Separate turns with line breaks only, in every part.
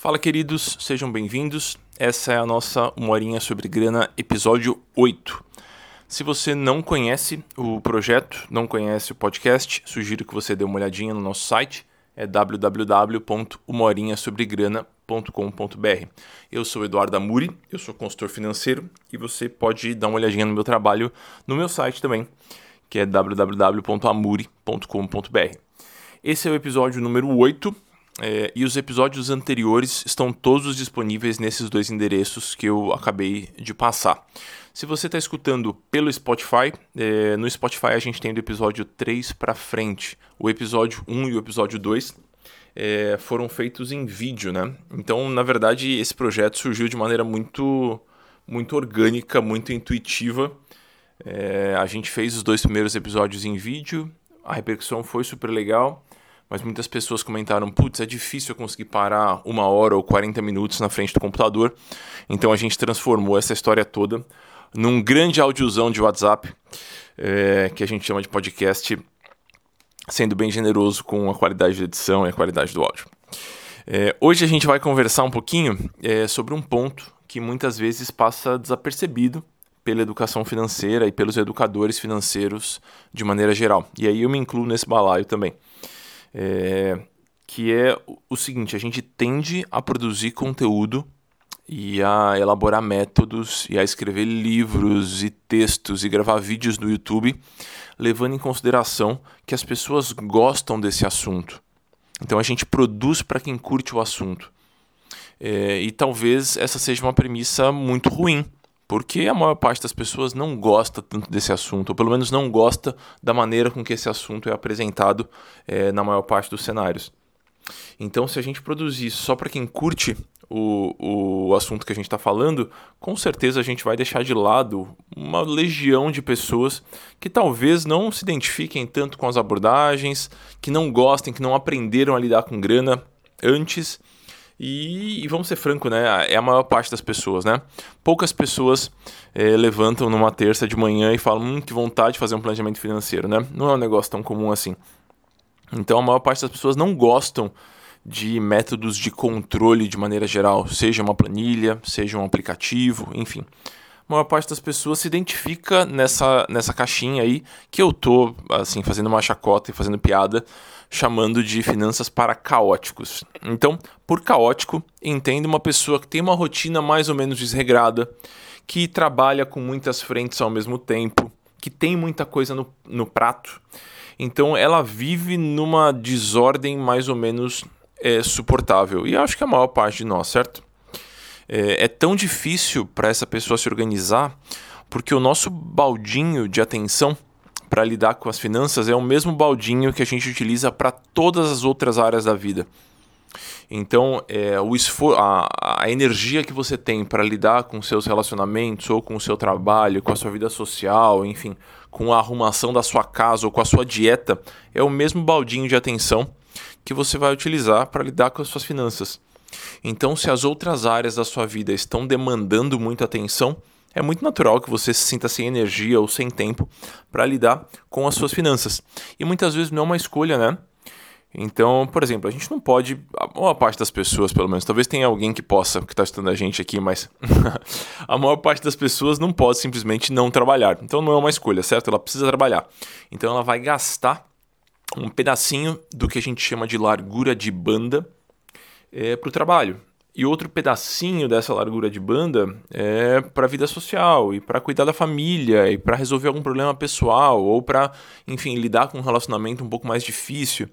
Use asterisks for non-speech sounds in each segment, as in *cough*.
Fala, queridos, sejam bem-vindos. Essa é a nossa Uma Horinha sobre Grana, episódio 8. Se você não conhece o projeto, não conhece o podcast, sugiro que você dê uma olhadinha no nosso site, é www.umahorinhasobregrana.com.br. Eu sou Eduardo Amuri, eu sou consultor financeiro e você pode dar uma olhadinha no meu trabalho no meu site também, que é www.amuri.com.br. Esse é o episódio número 8 é, e os episódios anteriores estão todos disponíveis nesses dois endereços que eu acabei de passar. Se você está escutando pelo Spotify, é, no Spotify a gente tem do episódio 3 para frente. O episódio 1 e o episódio 2 é, foram feitos em vídeo, né? Então, na verdade, esse projeto surgiu de maneira muito, muito orgânica, muito intuitiva. É, a gente fez os dois primeiros episódios em vídeo, a repercussão foi super legal mas muitas pessoas comentaram: putz, é difícil eu conseguir parar uma hora ou 40 minutos na frente do computador. Então a gente transformou essa história toda num grande audiozão de WhatsApp, é, que a gente chama de podcast, sendo bem generoso com a qualidade de edição e a qualidade do áudio. É, hoje a gente vai conversar um pouquinho é, sobre um ponto que muitas vezes passa desapercebido pela educação financeira e pelos educadores financeiros de maneira geral. E aí eu me incluo nesse balaio também é, que é o seguinte: a gente tende a produzir conteúdo e a elaborar métodos e a escrever livros e textos e gravar vídeos no YouTube, levando em consideração que as pessoas gostam desse assunto. Então a gente produz para quem curte o assunto. É, e talvez essa seja uma premissa muito ruim, porque a maior parte das pessoas não gosta tanto desse assunto, ou pelo menos não gosta da maneira com que esse assunto é apresentado é, na maior parte dos cenários. Então, se a gente produzir só para quem curte o, o assunto que a gente está falando, com certeza a gente vai deixar de lado uma legião de pessoas que talvez não se identifiquem tanto com as abordagens, que não gostem, que não aprenderam a lidar com grana antes e, e, vamos ser franco, né? É a maior parte das pessoas, né? Poucas pessoas é, levantam numa terça de manhã e falam, hum, que vontade de fazer um planejamento financeiro, né? Não é um negócio tão comum assim. Então a maior parte das pessoas não gostam de métodos de controle de maneira geral, seja uma planilha, seja um aplicativo, enfim. A maior parte das pessoas se identifica nessa, nessa caixinha aí que eu tô assim fazendo uma chacota e fazendo piada chamando de finanças para caóticos. Então, por caótico, entenda uma pessoa que tem uma rotina mais ou menos desregrada, que trabalha com muitas frentes ao mesmo tempo, que tem muita coisa no, no prato. Então, ela vive numa desordem mais ou menos é, suportável. E acho que a maior parte de nós, certo? É, é tão difícil para essa pessoa se organizar porque o nosso baldinho de atenção para lidar com as finanças é o mesmo baldinho que a gente utiliza para todas as outras áreas da vida. Então, é, o a, a energia que você tem para lidar com seus relacionamentos, ou com o seu trabalho, com a sua vida social, enfim, com a arrumação da sua casa ou com a sua dieta, é o mesmo baldinho de atenção que você vai utilizar para lidar com as suas finanças. Então, se as outras áreas da sua vida estão demandando muita atenção, é muito natural que você se sinta sem energia ou sem tempo para lidar com as suas finanças. E muitas vezes não é uma escolha, né? Então, por exemplo, a gente não pode, a maior parte das pessoas, pelo menos, talvez tenha alguém que possa, que está estudando a gente aqui, mas *laughs* a maior parte das pessoas não pode simplesmente não trabalhar. Então não é uma escolha, certo? Ela precisa trabalhar. Então ela vai gastar um pedacinho do que a gente chama de largura de banda é, para o trabalho. E outro pedacinho dessa largura de banda é para vida social e para cuidar da família e para resolver algum problema pessoal ou para, enfim, lidar com um relacionamento um pouco mais difícil.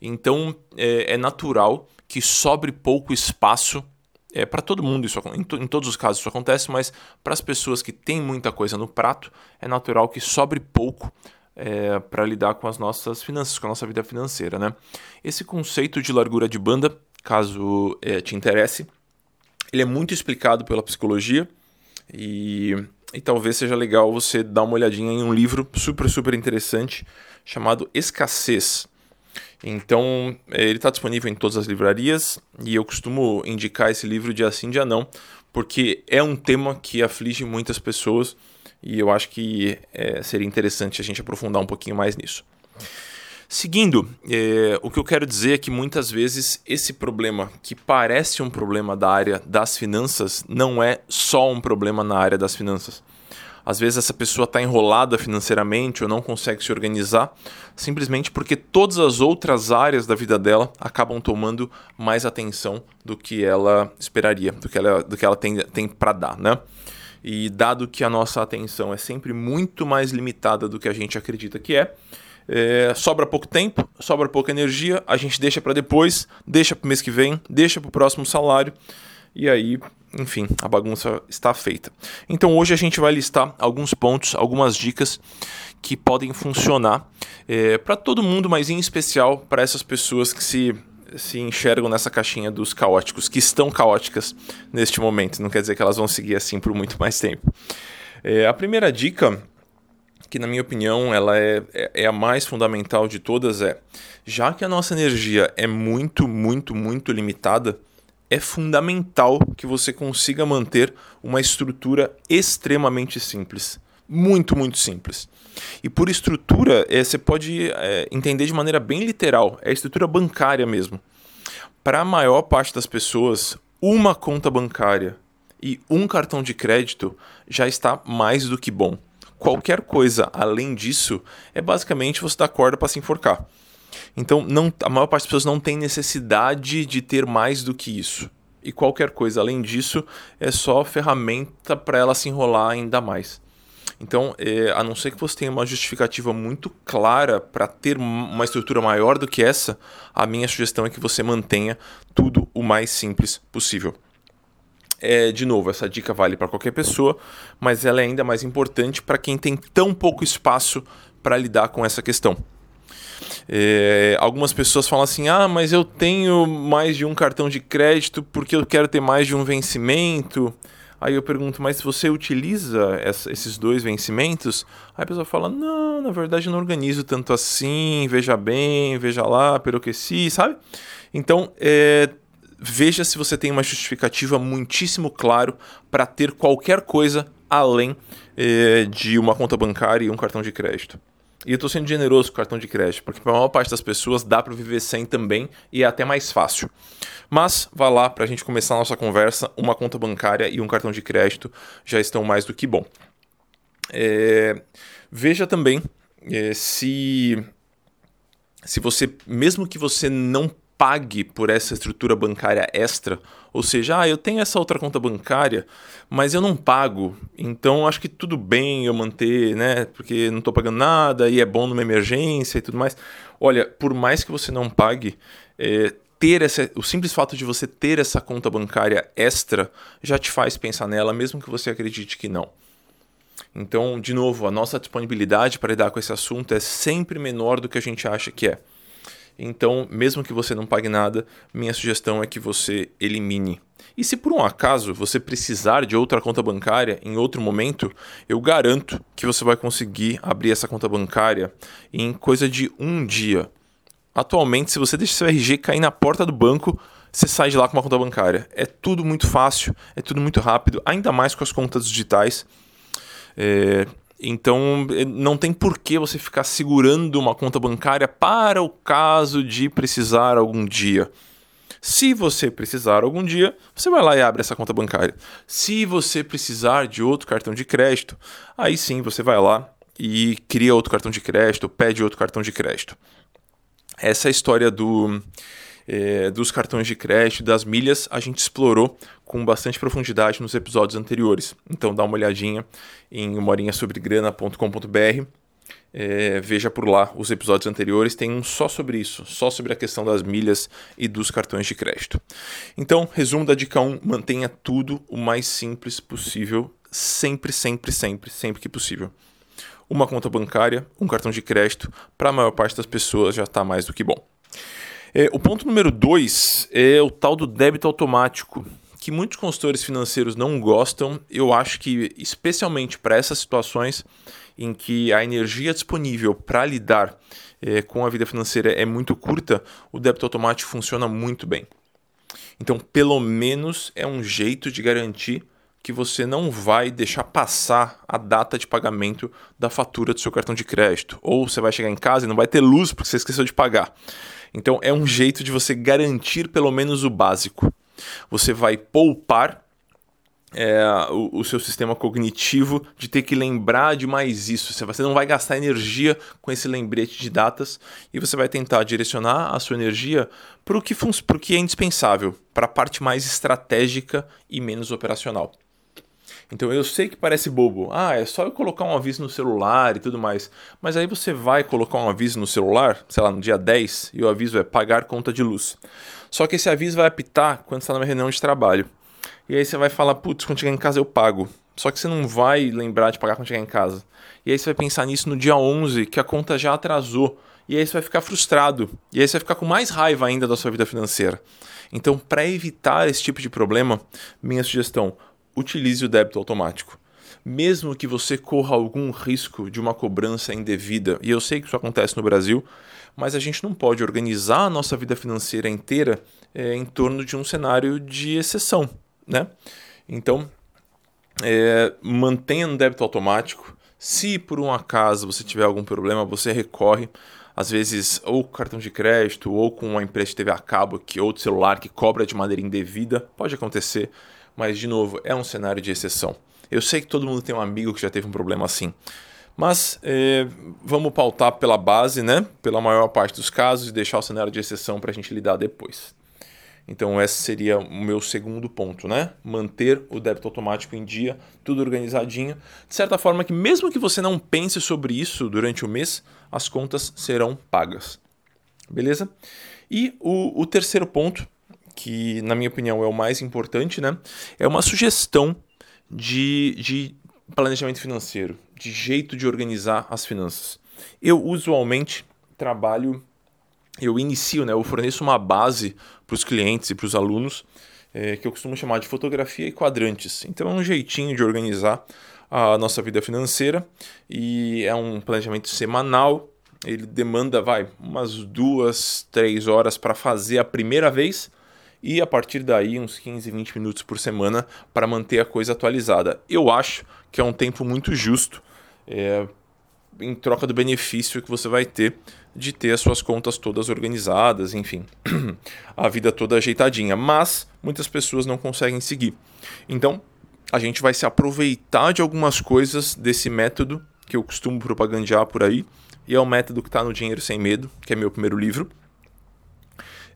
Então é, é natural que sobre pouco espaço é para todo mundo isso em, em, todos os casos isso acontece, mas para as pessoas que têm muita coisa no prato é natural que sobre pouco é, para lidar com as nossas finanças, com a nossa vida financeira, né? Esse conceito de largura de banda caso é, te interesse. Ele é muito explicado pela psicologia e, e talvez seja legal você dar uma olhadinha em um livro super, super interessante chamado Escassez. Então, é, ele está disponível em todas as livrarias e eu costumo indicar esse livro de assim dia não, porque é um tema que aflige muitas pessoas e eu acho que é, seria interessante a gente aprofundar um pouquinho mais nisso. Seguindo, é, o que eu quero dizer é que muitas vezes esse problema, que parece um problema da área das finanças, não é só um problema na área das finanças. Às vezes essa pessoa está enrolada financeiramente ou não consegue se organizar, simplesmente porque todas as outras áreas da vida dela acabam tomando mais atenção do que ela esperaria, do que ela, do que ela tem, tem para dar, né? E dado que a nossa atenção é sempre muito mais limitada do que a gente acredita que é, é, sobra pouco tempo, sobra pouca energia, a gente deixa para depois, deixa para o mês que vem, deixa para o próximo salário e aí, enfim, a bagunça está feita. Então hoje a gente vai listar alguns pontos, algumas dicas que podem funcionar é, para todo mundo, mas em especial para essas pessoas que se se enxergam nessa caixinha dos caóticos, que estão caóticas neste momento. Não quer dizer que elas vão seguir assim por muito mais tempo. É, a primeira dica, que na minha opinião ela é, é, é a mais fundamental de todas, é já que a nossa energia é muito, muito, muito limitada, é fundamental que você consiga manter uma estrutura extremamente simples. Muito, muito simples. E por estrutura, é, você pode é, entender de maneira bem literal, é a estrutura bancária mesmo. Para a maior parte das pessoas, uma conta bancária e um cartão de crédito já está mais do que bom. Qualquer coisa além disso é basicamente você dar corda para se enforcar. Então, não, a maior parte das pessoas não tem necessidade de ter mais do que isso. E qualquer coisa além disso é só ferramenta para ela se enrolar ainda mais. Então, é, a não ser que você tenha uma justificativa muito clara para ter uma estrutura maior do que essa, a minha sugestão é que você mantenha tudo o mais simples possível. É, de novo, essa dica vale para qualquer pessoa, mas ela é ainda mais importante para quem tem tão pouco espaço para lidar com essa questão. É, algumas pessoas falam assim: ah, mas eu tenho mais de um cartão de crédito porque eu quero ter mais de um vencimento. Aí eu pergunto, mas você utiliza essa, esses dois vencimentos? Aí a pessoa fala, não, na verdade eu não organizo tanto assim, veja bem, veja lá, peroqueci, sabe? Então, é, veja se você tem uma justificativa muitíssimo claro para ter qualquer coisa além é, de uma conta bancária e um cartão de crédito. E eu estou sendo generoso com o cartão de crédito, porque para a maior parte das pessoas dá para viver sem também e é até mais fácil. Mas vá lá para a gente começar a nossa conversa, uma conta bancária e um cartão de crédito já estão mais do que bom. É, veja também é, se se você, mesmo que você não pague por essa estrutura bancária extra, ou seja, ah, eu tenho essa outra conta bancária, mas eu não pago, então acho que tudo bem eu manter, né? Porque não estou pagando nada e é bom numa emergência e tudo mais. Olha, por mais que você não pague, é, ter essa, o simples fato de você ter essa conta bancária extra já te faz pensar nela, mesmo que você acredite que não. Então, de novo, a nossa disponibilidade para lidar com esse assunto é sempre menor do que a gente acha que é. Então, mesmo que você não pague nada, minha sugestão é que você elimine. E se por um acaso você precisar de outra conta bancária em outro momento, eu garanto que você vai conseguir abrir essa conta bancária em coisa de um dia. Atualmente, se você deixa seu RG cair na porta do banco, você sai de lá com uma conta bancária. É tudo muito fácil, é tudo muito rápido, ainda mais com as contas digitais. É, então eh, não tem por que você ficar segurando uma conta bancária para o caso de precisar algum dia. Se você precisar algum dia, você vai lá e abre essa conta bancária. Se você precisar de outro cartão de crédito, aí sim você vai lá e cria outro cartão de crédito, pede outro cartão de crédito. Essa é a história do é, dos cartões de crédito, das milhas, a gente explorou com bastante profundidade nos episódios anteriores. Então dá uma olhadinha em umorinhasobregrana.com.br. É, veja por lá os episódios anteriores, tem um só sobre isso, só sobre a questão das milhas e dos cartões de crédito. Então, resumo da dica 1: mantenha tudo o mais simples possível, sempre, sempre, sempre, sempre que possível. Uma conta bancária, um cartão de crédito, para a maior parte das pessoas já está mais do que bom. É, o ponto número dois é o tal do débito automático, que muitos consultores financeiros não gostam. Eu acho que, especialmente para essas situações em que a energia disponível para lidar é, com a vida financeira é muito curta, o débito automático funciona muito bem. Então, pelo menos é um jeito de garantir que você não vai deixar passar a data de pagamento da fatura do seu cartão de crédito. Ou você vai chegar em casa e não vai ter luz porque você esqueceu de pagar. Então é um jeito de você garantir pelo menos o básico. Você vai poupar é, o, o, seu sistema cognitivo de ter que lembrar de mais isso. Você não vai gastar energia com esse lembrete de datas e você vai tentar direcionar a sua energia para o que, que é indispensável, para a parte mais estratégica e menos operacional. Então eu sei que parece bobo. Ah, é só eu colocar um aviso no celular e tudo mais. Mas aí você vai colocar um aviso no celular, sei lá, no dia 10, e o aviso é pagar conta de luz. Só que esse aviso vai apitar quando está numa reunião de trabalho. E aí você vai falar, putz, quando chegar em casa eu pago. Só que você não vai lembrar de pagar quando chegar em casa. E aí você vai pensar nisso no dia 11, que a conta já atrasou. E aí você vai ficar frustrado. E aí você vai ficar com mais raiva ainda da sua vida financeira. Então, para evitar esse tipo de problema, minha sugestão: utilize o débito automático. Mesmo que você corra algum risco de uma cobrança indevida, e eu sei que isso acontece no Brasil, mas a gente não pode organizar a nossa vida financeira inteira é, em torno de um cenário de exceção né? Então, é, mantenha no débito automático. Se por um acaso você tiver algum problema, você recorre, às vezes, ou com cartão de crédito, ou com uma empresa de TV a cabo, que, ou de celular que cobra de maneira indevida. Pode acontecer, mas, de novo, é um cenário de exceção. Eu sei que todo mundo tem um amigo que já teve um problema assim. Mas é, vamos pautar pela base, né? Pela maior parte dos casos e deixar o cenário de exceção para a gente lidar depois. Então, esse seria o meu segundo ponto, né? Manter o débito automático em dia, tudo organizadinho. De certa forma que, mesmo que você não pense sobre isso durante o mês, as contas serão pagas. Beleza? E o, o terceiro ponto, que na minha opinião é o mais importante, né? É uma sugestão de, de planejamento financeiro, de jeito de organizar as finanças. Eu usualmente trabalho eu inicio, né, eu forneço uma base para os clientes e para os alunos é, que eu costumo chamar de fotografia e quadrantes. Então é um jeitinho de organizar a nossa vida financeira e é um planejamento semanal. Ele demanda, vai, umas duas, três horas para fazer a primeira vez e a partir daí uns 15, 20 minutos por semana para manter a coisa atualizada. Eu acho que é um tempo muito justo é, em troca do benefício que você vai ter de ter as suas contas todas organizadas, enfim, *clears throat* a vida toda ajeitadinha. Mas muitas pessoas não conseguem seguir. Então, a gente vai se aproveitar de algumas coisas desse método que eu costumo propagandear por aí, e é o método que está no Dinheiro Sem Medo, que é meu primeiro livro.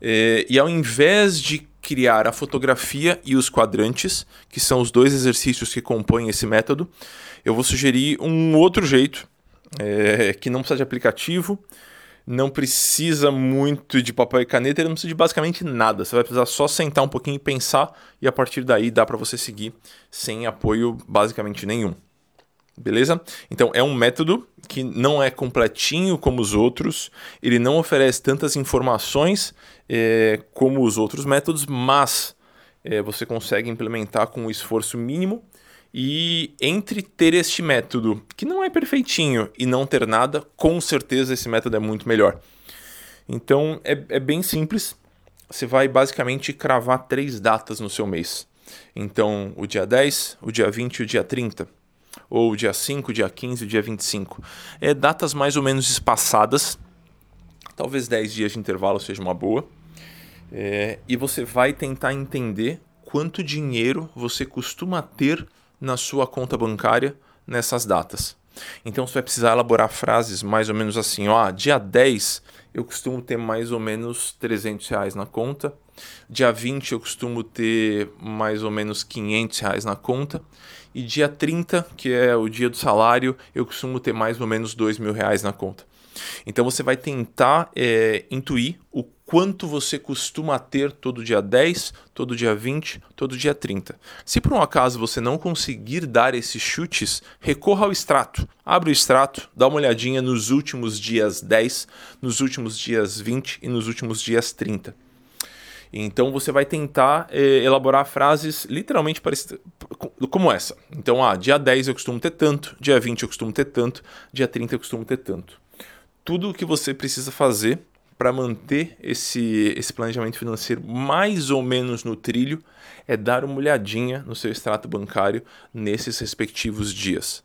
É, e ao invés de criar a fotografia e os quadrantes, que são os dois exercícios que compõem esse método, eu vou sugerir um outro jeito, é, que não precisa de aplicativo, não precisa muito de papel e caneta, ele não precisa de basicamente nada. Você vai precisar só sentar um pouquinho e pensar, e a partir daí dá para você seguir sem apoio basicamente nenhum. Beleza? Então é um método que não é completinho como os outros, ele não oferece tantas informações é, como os outros métodos, mas é, você consegue implementar com um esforço mínimo e entre ter este método, que não é perfeitinho, e não ter nada, com certeza esse método é muito melhor. Então é, é bem simples. Você vai basicamente cravar três datas no seu mês. Então, o dia 10, o dia 20 e o dia 30. Ou dia 5, o dia 15 e o dia 25. É datas mais ou menos espaçadas. Talvez 10 dias de intervalo seja uma boa. É, e você vai tentar entender quanto dinheiro você costuma ter na sua conta bancária nessas datas. Então você vai precisar elaborar frases mais ou menos assim, ó, dia 10 eu costumo ter mais ou menos 300 reais na conta, dia 20 eu costumo ter mais ou menos 500 reais na conta, e dia 30, que é o dia do salário, eu costumo ter mais ou menos 2 mil reais na conta. Então você vai tentar é, intuir o quanto você costuma ter todo dia 10, todo dia 20, todo dia 30. Se por um acaso você não conseguir dar esses chutes, recorra ao extrato. Abre o extrato, dá uma olhadinha nos últimos dias 10, nos últimos dias 20 e nos últimos dias 30. Então você vai tentar eh, elaborar frases literalmente parecidas como essa. Então, ah, dia 10 eu costumo ter tanto, dia 20 eu costumo ter tanto, dia 30 eu costumo ter tanto. Tudo o que você precisa fazer para manter esse, esse planejamento financeiro mais ou menos no trilho é dar uma olhadinha no seu extrato bancário nesses respectivos dias.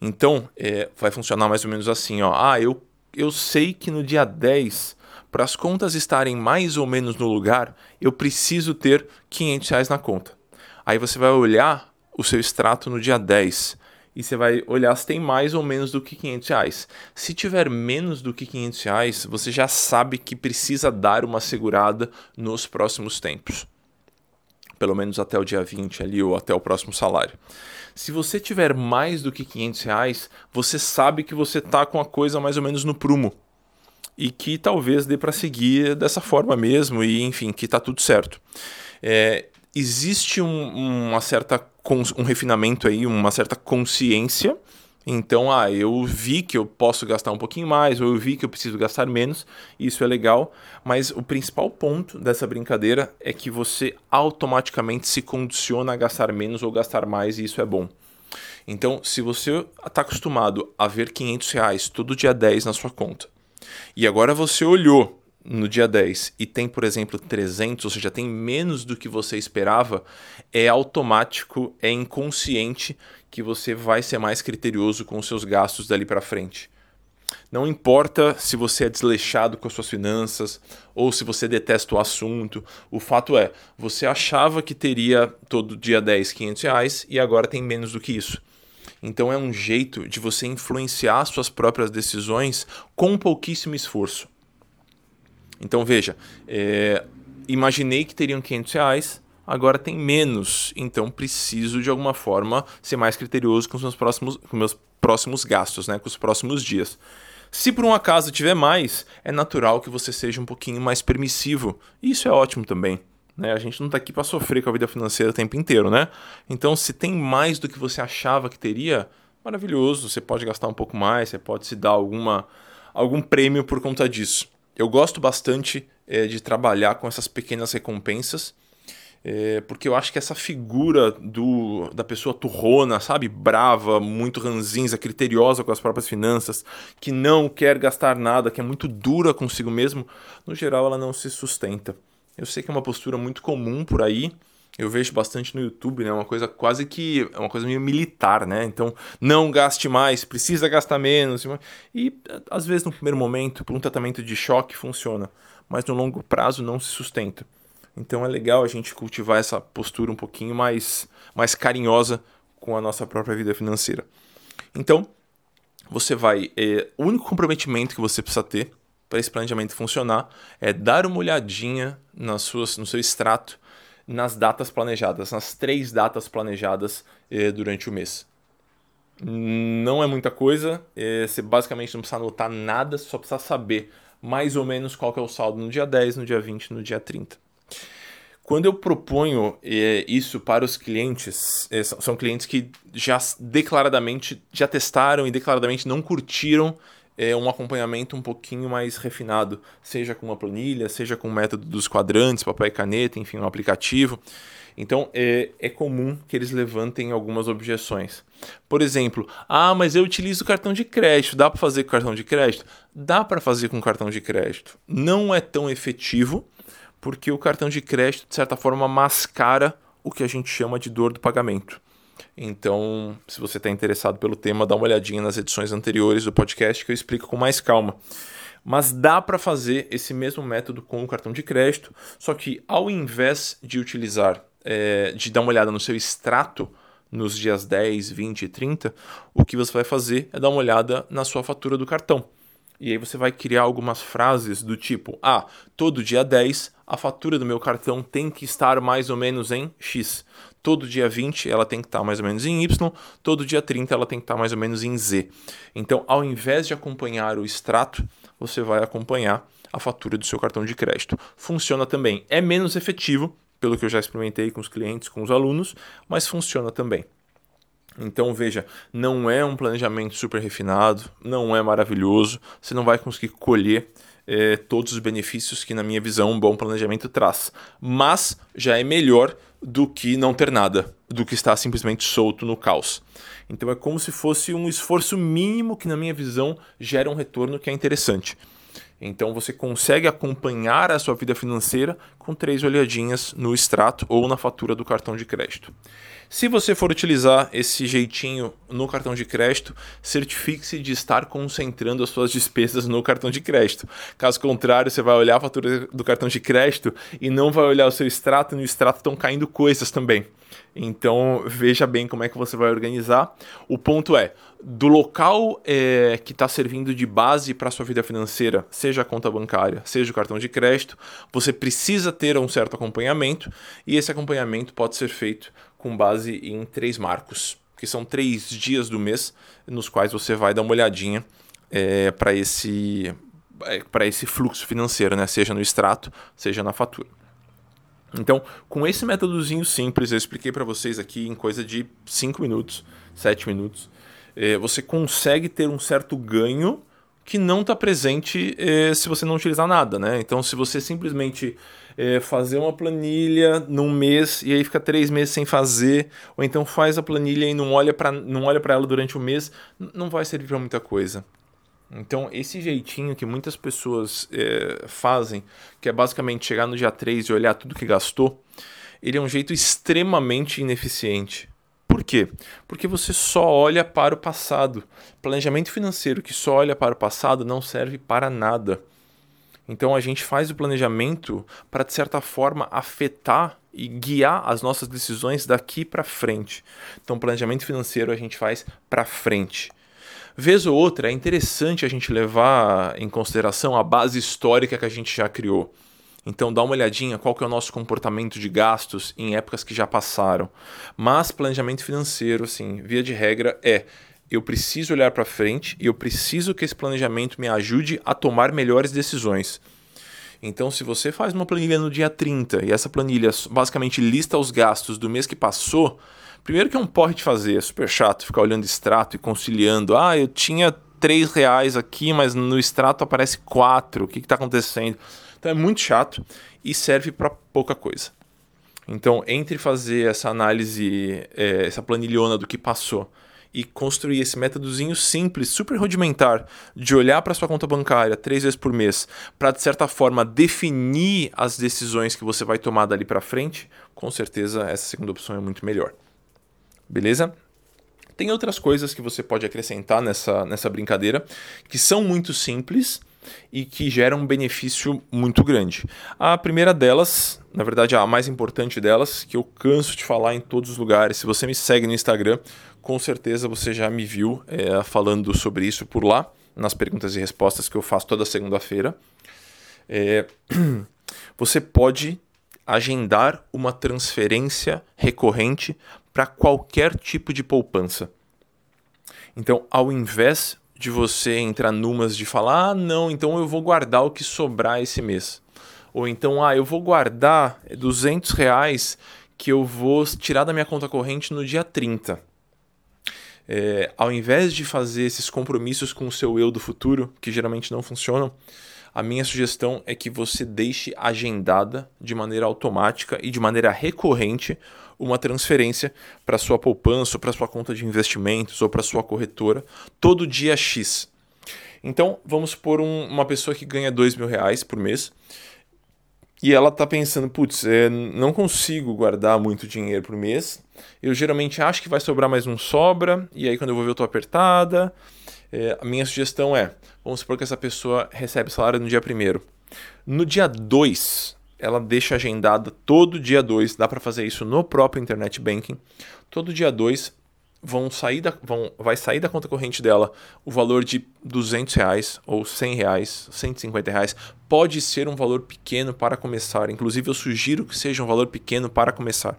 Então, é, vai funcionar mais ou menos assim: ó. ah, eu, eu sei que no dia 10, para as contas estarem mais ou menos no lugar, eu preciso ter 500 reais na conta. Aí você vai olhar o seu extrato no dia 10 e você vai olhar se tem mais ou menos do que 500 reais. Se tiver menos do que 500 reais, você já sabe que precisa dar uma segurada nos próximos tempos. Pelo menos até o dia 20 ali ou até o próximo salário. Se você tiver mais do que 500 reais, você sabe que você está com a coisa mais ou menos no prumo. E que talvez dê para seguir dessa forma mesmo, e enfim, que está tudo certo. É, existe um, uma certa um refinamento aí, uma certa consciência. Então, ah, eu vi que eu posso gastar um pouquinho mais, ou eu vi que eu preciso gastar menos, isso é legal, mas o principal ponto dessa brincadeira é que você automaticamente se condiciona a gastar menos ou gastar mais, e isso é bom. Então, se você está acostumado a ver 500 reais todo dia 10 na sua conta, e agora você olhou no dia 10 e tem, por exemplo, 300, ou seja, tem menos do que você esperava, é automático, é inconsciente que você vai ser mais criterioso com os seus gastos dali para frente. Não importa se você é desleixado com as suas finanças ou se você detesta o assunto, o fato é, você achava que teria todo dia 10, 500 reais e agora tem menos do que isso. Então é um jeito de você influenciar suas próprias decisões com pouquíssimo esforço. Então veja, é, imaginei que teriam 500 reais, agora tem menos, então preciso de alguma forma ser mais criterioso com os meus próximos, com meus próximos gastos, né, com os próximos dias. Se por um acaso tiver mais, é natural que você seja um pouquinho mais permissivo. E isso é ótimo também. Né? A gente não está aqui para sofrer com a vida financeira o tempo inteiro, né? Então, se tem mais do que você achava que teria, maravilhoso. Você pode gastar um pouco mais, você pode se dar alguma, algum prêmio por conta disso. Eu gosto bastante é, de trabalhar com essas pequenas recompensas, é, porque eu acho que essa figura do, da pessoa turrona, sabe, brava, muito ranzinza, criteriosa com as próprias finanças, que não quer gastar nada, que é muito dura consigo mesmo, no geral ela não se sustenta. Eu sei que é uma postura muito comum por aí, eu vejo bastante no YouTube, né? Uma coisa quase que. É uma coisa meio militar, né? Então, não gaste mais, precisa gastar menos. E às vezes, no primeiro momento, por um tratamento de choque, funciona. Mas no longo prazo não se sustenta. Então é legal a gente cultivar essa postura um pouquinho mais, mais carinhosa com a nossa própria vida financeira. Então, você vai. É, o único comprometimento que você precisa ter para esse planejamento funcionar é dar uma olhadinha nas suas, no seu extrato nas datas planejadas, nas três datas planejadas eh, durante o mês. Não é muita coisa, eh, você basicamente não precisa anotar nada, só precisa saber mais ou menos qual é o saldo no dia 10, no dia 20, no dia 30. Quando eu proponho eh, isso para os clientes, eh, são clientes que já declaradamente já testaram e declaradamente não curtiram é, um acompanhamento um pouquinho mais refinado, seja com uma planilha, seja com o método dos quadrantes, papel e caneta, enfim, um aplicativo. Então é, é comum que eles levantem algumas objeções. Por exemplo, ah, mas eu utilizo cartão de crédito, dá para fazer com cartão de crédito? Dá para fazer com cartão de crédito. Não é tão efetivo, porque o cartão de crédito, de certa forma, mascara o que a gente chama de dor do pagamento. Então, se você está interessado pelo tema, dá uma olhadinha nas edições anteriores do podcast que eu explico com mais calma. Mas dá para fazer esse mesmo método com o cartão de crédito, só que ao invés de utilizar, é, de dar uma olhada no seu extrato nos dias 10, 20 e 30, o que você vai fazer é dar uma olhada na sua fatura do cartão. E aí você vai criar algumas frases do tipo: Ah, todo dia 10 a fatura do meu cartão tem que estar mais ou menos em X. Todo dia 20 ela tem que estar mais ou menos em Y, todo dia 30 ela tem que estar mais ou menos em Z. Então, ao invés de acompanhar o extrato, você vai acompanhar a fatura do seu cartão de crédito. Funciona também. É menos efetivo, pelo que eu já experimentei com os clientes, com os alunos, mas funciona também. Então veja, não é um planejamento super refinado, não é maravilhoso, você não vai conseguir colher é, todos os benefícios que, na minha visão, um bom planejamento traz. Mas já é melhor do que não ter nada, do que estar simplesmente solto no caos. Então é como se fosse um esforço mínimo que, na minha visão, gera um retorno que é interessante. Então você consegue acompanhar a sua vida financeira com três olhadinhas no extrato ou na fatura do cartão de crédito. Se você for utilizar esse jeitinho no cartão de crédito, certifique-se de estar concentrando as suas despesas no cartão de crédito. Caso contrário, você vai olhar a fatura do cartão de crédito e não vai olhar o seu extrato, e no extrato estão caindo coisas também. Então veja bem como é que você vai organizar. O ponto é, do local é, que está servindo de base para sua vida financeira, seja a conta bancária, seja o cartão de crédito, você precisa ter um certo acompanhamento e esse acompanhamento pode ser feito com base em três marcos, que são três dias do mês nos quais você vai dar uma olhadinha é, para esse, é, para esse fluxo financeiro, né? seja no extrato, seja na fatura. Então, com esse métodozinho simples, eu expliquei para vocês aqui em coisa de 5 minutos, 7 minutos, é, você consegue ter um certo ganho que não está presente é, se você não utilizar nada, né? Então, se você simplesmente é, fazer uma planilha num mês e aí fica três meses sem fazer, ou então faz a planilha e não olha para não olha para ela durante o mês, não vai servir para muita coisa. Então, esse jeitinho que muitas pessoas é, fazem, que é basicamente chegar no dia 3 e olhar tudo que gastou, ele é um jeito extremamente ineficiente. Por quê? Porque você só olha para o passado. Planejamento financeiro que só olha para o passado não serve para nada. Então a gente faz o planejamento para, de certa forma, afetar e guiar as nossas decisões daqui para frente. Então, planejamento financeiro a gente faz para frente. Vez ou outra, é interessante a gente levar em consideração a base histórica que a gente já criou. Então dá uma olhadinha qual que é o nosso comportamento de gastos em épocas que já passaram. Mas planejamento financeiro, assim, via de regra, é eu preciso olhar para frente e eu preciso que esse planejamento me ajude a tomar melhores decisões. Então, se você faz uma planilha no dia 30 e essa planilha basicamente lista os gastos do mês que passou, Primeiro que é um porre de fazer, é super chato ficar olhando extrato e conciliando. Ah, eu tinha 3 reais aqui, mas no extrato aparece 4. O que está acontecendo? Então é muito chato e serve para pouca coisa. Então, entre fazer essa análise, é, essa planilhona do que passou e construir esse métodozinho simples, super rudimentar, de olhar para sua conta bancária três vezes por mês, para de certa forma definir as decisões que você vai tomar dali para frente, com certeza essa segunda opção é muito melhor. Beleza? Tem outras coisas que você pode acrescentar nessa, nessa brincadeira que são muito simples e que geram um benefício muito grande. A primeira delas, na verdade a mais importante delas, que eu canso de falar em todos os lugares, se você me segue no Instagram, com certeza você já me viu é, falando sobre isso por lá, nas perguntas e respostas que eu faço toda segunda-feira. É, *clears throat* você pode agendar uma transferência recorrente para qualquer tipo de poupança. Então, ao invés de você entrar numas de falar, ah, não, então eu vou guardar o que sobrar esse mês. Ou então, ah, eu vou guardar 200 reais que eu vou tirar da minha conta corrente no dia 30. É, ao invés de fazer esses compromissos com o seu eu do futuro, que geralmente não funcionam, a minha sugestão é que você deixe agendada de maneira automática e de maneira recorrente uma transferência para sua poupança, para sua conta de investimentos ou para sua corretora todo dia X. Então, vamos por um, uma pessoa que ganha dois mil reais por mês e ela está pensando, putz, é, não consigo guardar muito dinheiro por mês. Eu geralmente acho que vai sobrar, mas não sobra. E aí, quando eu vou ver, eu estou apertada. É, a minha sugestão é: vamos supor que essa pessoa recebe salário no dia primeiro. No dia 2, ela deixa agendada todo dia 2, dá para fazer isso no próprio internet banking. Todo dia 2 vão sair da, vão, vai sair da conta corrente dela o valor de 200 reais ou 100 reais, 150 reais. Pode ser um valor pequeno para começar. Inclusive, eu sugiro que seja um valor pequeno para começar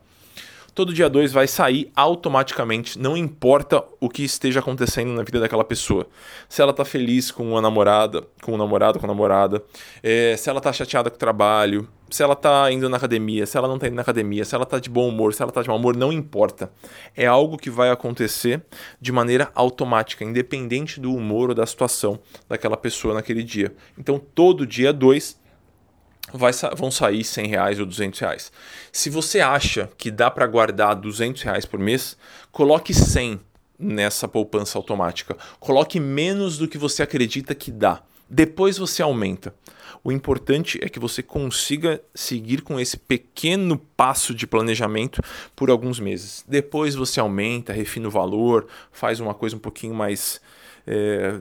todo dia 2 vai sair automaticamente, não importa o que esteja acontecendo na vida daquela pessoa. Se ela tá feliz com uma namorada, com um namorado, com a namorada, é, se ela tá chateada com o trabalho, se ela tá indo na academia, se ela não tá indo na academia, se ela tá de bom humor, se ela tá de mau humor, não importa. É algo que vai acontecer de maneira automática, independente do humor ou da situação daquela pessoa naquele dia. Então, todo dia 2 vai, vão sair 100 reais ou 200 reais. Se você acha que dá para guardar 200 reais por mês, coloque 100 nessa poupança automática. Coloque menos do que você acredita que dá. Depois você aumenta. O importante é que você consiga seguir com esse pequeno passo de planejamento por alguns meses. Depois você aumenta, refina o valor, faz uma coisa um pouquinho mais, é,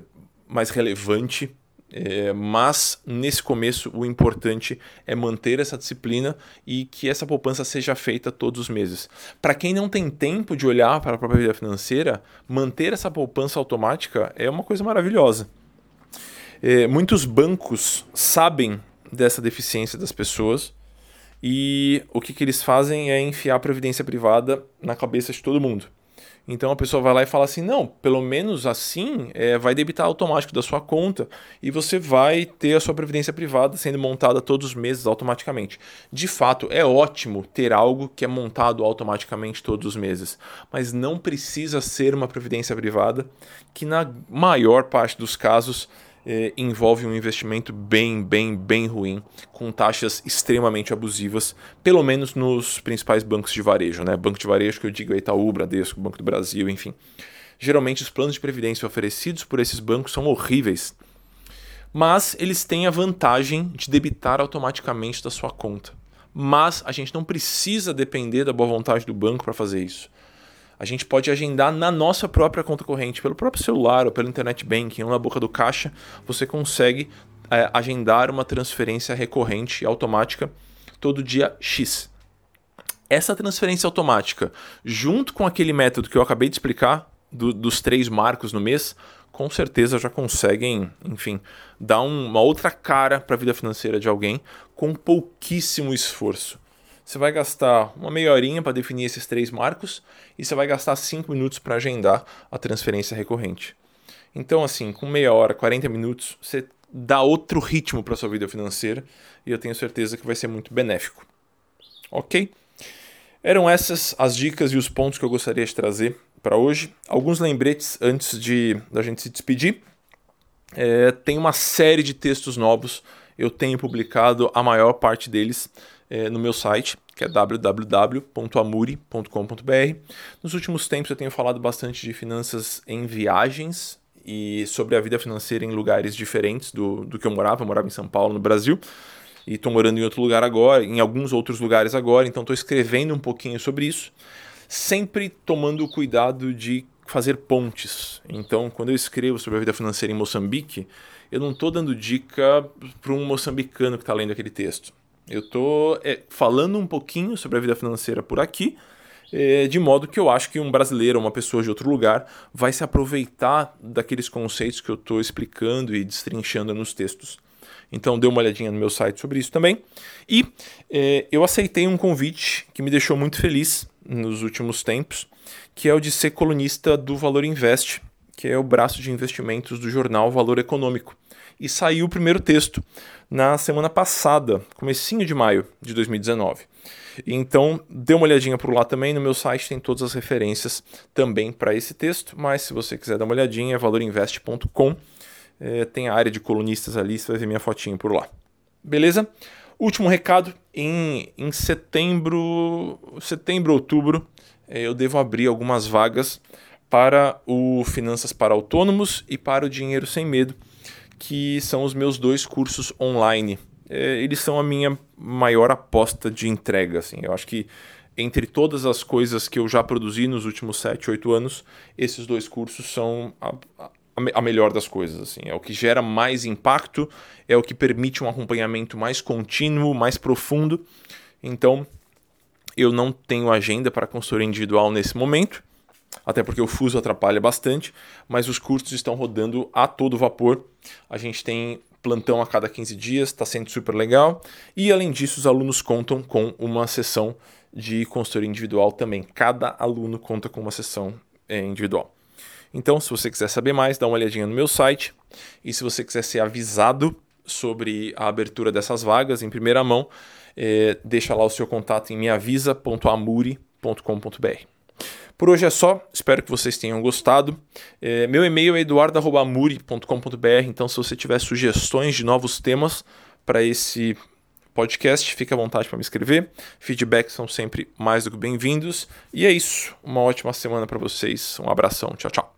mais relevante. É, mas nesse começo o importante é manter essa disciplina e que essa poupança seja feita todos os meses. Para quem não tem tempo de olhar para a própria vida financeira, manter essa poupança automática é uma coisa maravilhosa. É, muitos bancos sabem dessa deficiência das pessoas e o que, que eles fazem é enfiar a previdência privada na cabeça de todo mundo. Então a pessoa vai lá e fala assim: não, pelo menos assim é, vai debitar automático da sua conta e você vai ter a sua previdência privada sendo montada todos os meses automaticamente. De fato, é ótimo ter algo que é montado automaticamente todos os meses, mas não precisa ser uma previdência privada que, na maior parte dos casos, eh, envolve um investimento bem, bem, bem ruim, com taxas extremamente abusivas, pelo menos nos principais bancos de varejo, né? Banco de varejo que eu digo é Itaú, Bradesco, Banco do Brasil, enfim. Geralmente os planos de previdência oferecidos por esses bancos são horríveis, mas eles têm a vantagem de debitar automaticamente da sua conta. Mas a gente não precisa depender da boa vontade do banco para fazer isso a gente pode agendar na nossa própria conta corrente, pelo próprio celular ou pelo internet banking ou na boca do caixa, você consegue é, agendar uma transferência recorrente e automática todo dia X. Essa transferência automática, junto com aquele método que eu acabei de explicar, do, dos três marcos no mês, com certeza já conseguem, enfim, dar um, uma outra cara para a vida financeira de alguém com pouquíssimo esforço. Você vai gastar uma meia horinha para definir esses três marcos e você vai gastar cinco minutos para agendar a transferência recorrente. Então, assim, com meia hora, 40 minutos, você dá outro ritmo para sua vida financeira e eu tenho certeza que vai ser muito benéfico. Ok? Eram essas as dicas e os pontos que eu gostaria de trazer para hoje. Alguns lembretes antes de da gente se despedir. É, tem uma série de textos novos. Eu tenho publicado a maior parte deles é, no meu site, que é www.amuri.com.br. Nos últimos tempos eu tenho falado bastante de finanças em viagens e sobre a vida financeira em lugares diferentes do, do que eu morava. Eu morava em São Paulo, no Brasil, e estou morando em outro lugar agora, em alguns outros lugares agora, então estou escrevendo um pouquinho sobre isso, sempre tomando o cuidado de fazer pontes. Então, quando eu escrevo sobre a vida financeira em Moçambique, eu não estou dando dica para um moçambicano que está lendo aquele texto. Eu estou é, falando um pouquinho sobre a vida financeira por aqui, é, de modo que eu acho que um brasileiro, uma pessoa de outro lugar, vai se aproveitar daqueles conceitos que eu estou explicando e destrinchando nos textos. Então dê uma olhadinha no meu site sobre isso também. E é, eu aceitei um convite que me deixou muito feliz nos últimos tempos, que é o de ser colunista do Valor Invest, que é o braço de investimentos do jornal Valor Econômico. E saiu o primeiro texto na semana passada, comecinho de maio de 2019. Então, dê uma olhadinha por lá também, no meu site tem todas as referências também para esse texto, mas se você quiser dar uma olhadinha, é valorinvest.com, é, tem a área de colunistas ali, você vai ver minha fotinha por lá. Beleza? Último recado, em, em setembro, setembro, outubro, é, eu devo abrir algumas vagas para o Finanças para Autônomos e para o Dinheiro Sem Medo, que são os meus dois cursos online. É, eles são a minha maior aposta de entrega. Assim. Eu acho que entre todas as coisas que eu já produzi nos últimos 7, 8 anos, esses dois cursos são a, a, a, melhor das coisas. Assim. É o que gera mais impacto, é o que permite um acompanhamento mais contínuo, mais profundo. Então, eu não tenho agenda para consultoria individual nesse momento até porque o fuso atrapalha bastante, mas os cursos estão rodando a todo vapor. A gente tem plantão a cada 15 dias, está sendo super legal. E além disso, os alunos contam com uma sessão de consultoria individual também. Cada aluno conta com uma sessão é, individual. Então, se você quiser saber mais, dá uma olhadinha no meu site. E se você quiser ser avisado sobre a abertura dessas vagas em primeira mão, é, deixa lá o seu contato em meavisa.amuri.com.br. Por hoje é só, espero que vocês tenham gostado. É, meu e-mail é eduardo.amuri.com.br, então se você tiver sugestões de novos temas para esse podcast, fique à vontade para me escrever. Feedbacks são sempre mais do que bem-vindos. E é isso. Uma ótima semana para vocês. Um abração. Tchau, tchau.